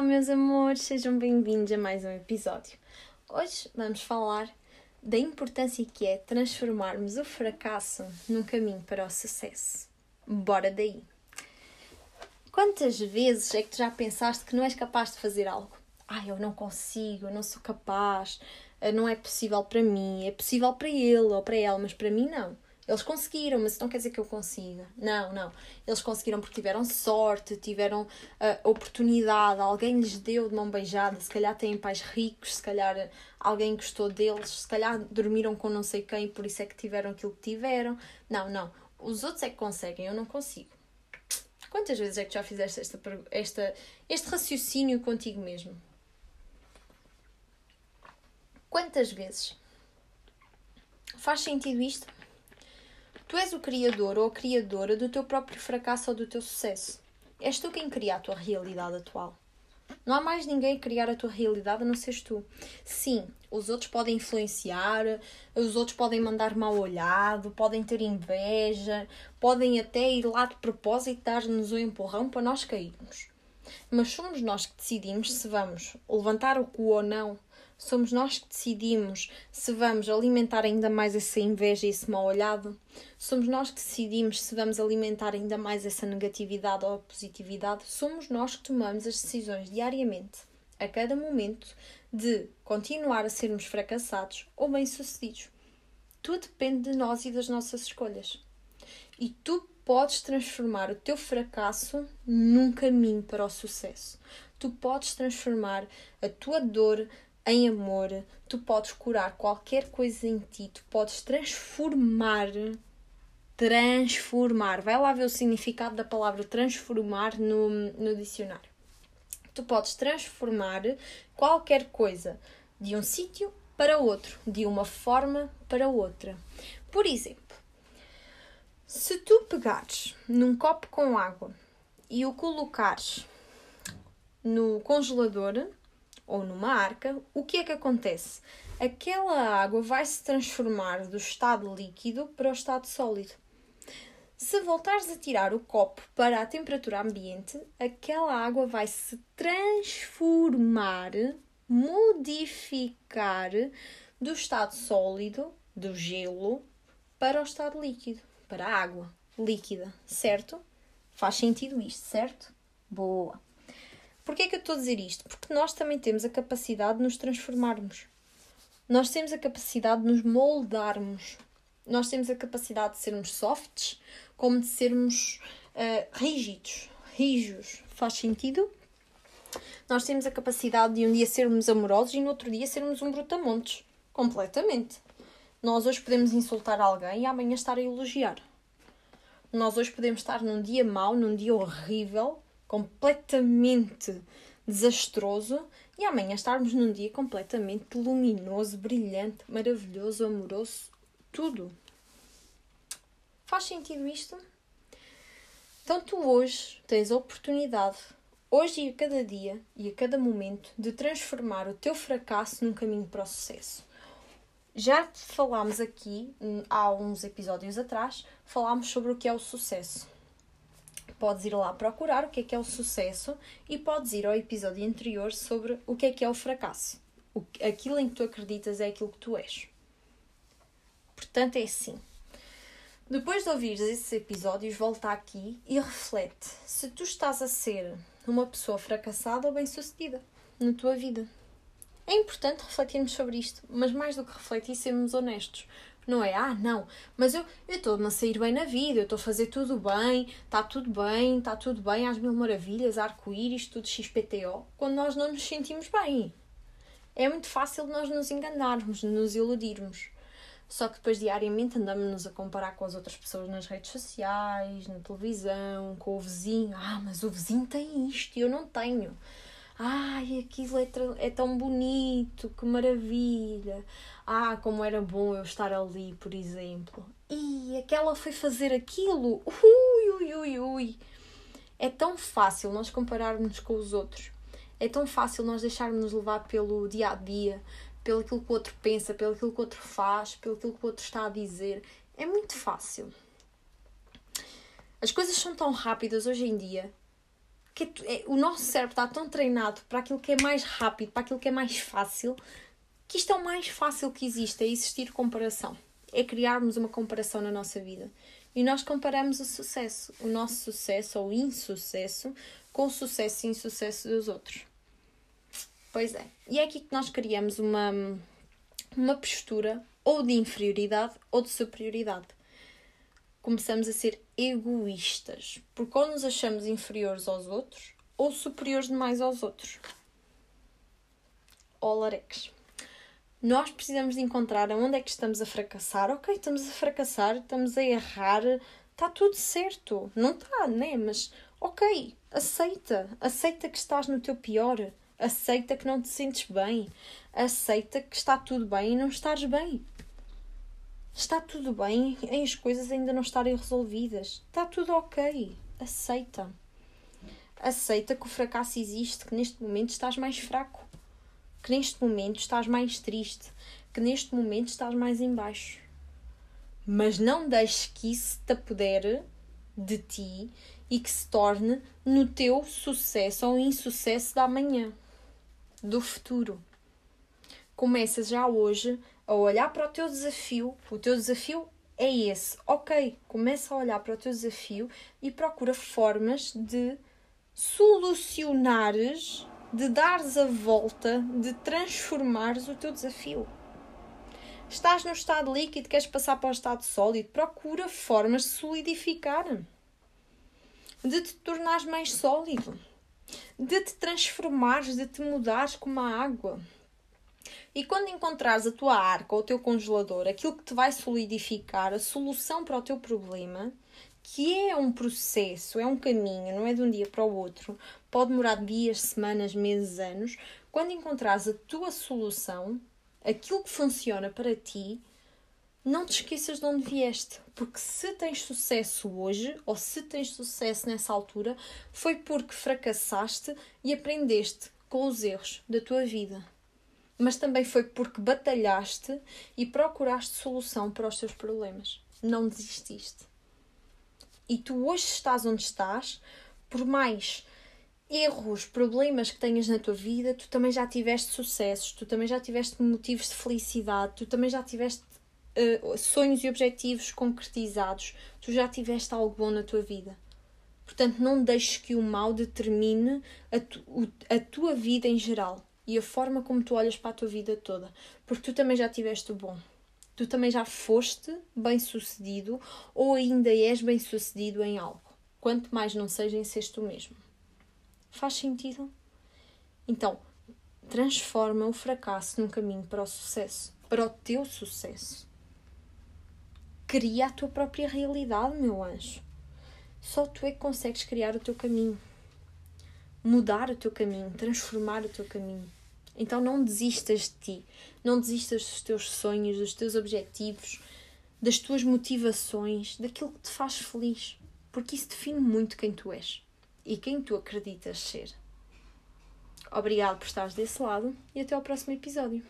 Olá, meus amores, sejam bem-vindos a mais um episódio. Hoje vamos falar da importância que é transformarmos o fracasso num caminho para o sucesso. Bora daí! Quantas vezes é que tu já pensaste que não és capaz de fazer algo? Ah, eu não consigo, eu não sou capaz, não é possível para mim, é possível para ele ou para ela, mas para mim não. Eles conseguiram, mas não quer dizer que eu consiga. Não, não. Eles conseguiram porque tiveram sorte, tiveram uh, oportunidade, alguém lhes deu de mão beijada, se calhar têm pais ricos, se calhar alguém gostou deles, se calhar dormiram com não sei quem, por isso é que tiveram aquilo que tiveram. Não, não. Os outros é que conseguem, eu não consigo. Quantas vezes é que já fizeste esta, esta, este raciocínio contigo mesmo? Quantas vezes? Faz sentido isto? Tu és o criador ou a criadora do teu próprio fracasso ou do teu sucesso. És tu quem cria a tua realidade atual. Não há mais ninguém a criar a tua realidade a não seres tu. Sim, os outros podem influenciar, os outros podem mandar mal olhado, podem ter inveja, podem até ir lá de propósito dar-nos um empurrão para nós cairmos. Mas somos nós que decidimos se vamos levantar o cu ou não Somos nós que decidimos se vamos alimentar ainda mais essa inveja e esse mal olhado. Somos nós que decidimos se vamos alimentar ainda mais essa negatividade ou positividade. Somos nós que tomamos as decisões diariamente, a cada momento, de continuar a sermos fracassados ou bem-sucedidos. Tudo depende de nós e das nossas escolhas. E tu podes transformar o teu fracasso num caminho para o sucesso. Tu podes transformar a tua dor em amor, tu podes curar qualquer coisa em ti, tu podes transformar. Transformar. Vai lá ver o significado da palavra transformar no, no dicionário. Tu podes transformar qualquer coisa de um sítio para outro, de uma forma para outra. Por exemplo, se tu pegares num copo com água e o colocares no congelador, ou numa arca, o que é que acontece? Aquela água vai se transformar do estado líquido para o estado sólido. Se voltares a tirar o copo para a temperatura ambiente, aquela água vai se transformar, modificar do estado sólido, do gelo, para o estado líquido, para a água líquida, certo? Faz sentido isto, certo? Boa! Porquê é que eu estou a dizer isto? Porque nós também temos a capacidade de nos transformarmos. Nós temos a capacidade de nos moldarmos. Nós temos a capacidade de sermos softs, como de sermos uh, rígidos, rijos. Faz sentido? Nós temos a capacidade de um dia sermos amorosos e no outro dia sermos um brutamontes. Completamente. Nós hoje podemos insultar alguém e amanhã estar a elogiar. Nós hoje podemos estar num dia mau, num dia horrível completamente desastroso e amanhã estarmos num dia completamente luminoso, brilhante, maravilhoso, amoroso, tudo. Faz sentido isto? Então tu hoje tens a oportunidade, hoje e a cada dia e a cada momento, de transformar o teu fracasso num caminho para o sucesso. Já falámos aqui, hum, há uns episódios atrás, falámos sobre o que é o sucesso podes ir lá procurar o que é que é o sucesso e podes ir ao episódio anterior sobre o que é que é o fracasso. O, aquilo em que tu acreditas é aquilo que tu és. Portanto, é assim. Depois de ouvires esses episódios, volta aqui e reflete se tu estás a ser uma pessoa fracassada ou bem-sucedida na tua vida. É importante refletirmos sobre isto, mas mais do que refletir, sermos honestos. Não é, ah, não, mas eu estou-me a sair bem na vida, eu estou a fazer tudo bem, está tudo bem, está tudo bem, às mil maravilhas, arco-íris, tudo XPTO, quando nós não nos sentimos bem. É muito fácil nós nos enganarmos, nos iludirmos. Só que depois diariamente andamos-nos a comparar com as outras pessoas nas redes sociais, na televisão, com o vizinho. Ah, mas o vizinho tem isto e eu não tenho. Ai, aquilo é, é tão bonito, que maravilha. Ah, como era bom eu estar ali, por exemplo. E aquela foi fazer aquilo. Ui, ui, ui, ui. É tão fácil nós compararmos com os outros. É tão fácil nós deixarmos levar pelo dia a dia, pelo aquilo que o outro pensa, pelo aquilo que o outro faz, pelo aquilo que o outro está a dizer. É muito fácil. As coisas são tão rápidas hoje em dia que é, o nosso cérebro está tão treinado para aquilo que é mais rápido, para aquilo que é mais fácil, que isto é o mais fácil que existe, é existir comparação. É criarmos uma comparação na nossa vida. E nós comparamos o sucesso, o nosso sucesso ou insucesso, com o sucesso e insucesso dos outros. Pois é. E é aqui que nós criamos uma, uma postura ou de inferioridade ou de superioridade. Começamos a ser egoístas, porque ou nos achamos inferiores aos outros ou superiores demais aos outros. Olarex. Nós precisamos de encontrar onde é que estamos a fracassar. Ok, estamos a fracassar, estamos a errar, está tudo certo. Não está, né? Mas ok, aceita. Aceita que estás no teu pior. Aceita que não te sentes bem. Aceita que está tudo bem e não estás bem. Está tudo bem em as coisas ainda não estarem resolvidas. Está tudo ok. Aceita. Aceita que o fracasso existe, que neste momento estás mais fraco, que neste momento estás mais triste, que neste momento estás mais embaixo. Mas não deixes que isso te apodere de ti e que se torne no teu sucesso ou insucesso da manhã, do futuro. Começa já hoje a olhar para o teu desafio. O teu desafio é esse. Ok, começa a olhar para o teu desafio e procura formas de solucionares, de dares a volta, de transformares o teu desafio. Estás no estado líquido, queres passar para o estado sólido, procura formas de solidificar de te tornares mais sólido, de te transformares, de te mudares como a água. E quando encontrares a tua arca ou o teu congelador, aquilo que te vai solidificar, a solução para o teu problema, que é um processo, é um caminho, não é de um dia para o outro, pode demorar dias, semanas, meses, anos. Quando encontrares a tua solução, aquilo que funciona para ti, não te esqueças de onde vieste, porque se tens sucesso hoje ou se tens sucesso nessa altura, foi porque fracassaste e aprendeste com os erros da tua vida. Mas também foi porque batalhaste e procuraste solução para os teus problemas. Não desististe. E tu hoje estás onde estás, por mais erros, problemas que tenhas na tua vida, tu também já tiveste sucessos, tu também já tiveste motivos de felicidade, tu também já tiveste uh, sonhos e objetivos concretizados, tu já tiveste algo bom na tua vida. Portanto, não deixes que o mal determine a, tu, a tua vida em geral e a forma como tu olhas para a tua vida toda, porque tu também já tiveste o bom. Tu também já foste bem sucedido ou ainda és bem sucedido em algo, quanto mais não seja em seres tu mesmo. Faz sentido? Então, transforma o fracasso num caminho para o sucesso, para o teu sucesso. Cria a tua própria realidade, meu anjo. Só tu é que consegues criar o teu caminho, mudar o teu caminho, transformar o teu caminho. Então não desistas de ti, não desistas dos teus sonhos, dos teus objetivos, das tuas motivações, daquilo que te faz feliz, porque isso define muito quem tu és e quem tu acreditas ser. Obrigado por estares desse lado e até ao próximo episódio.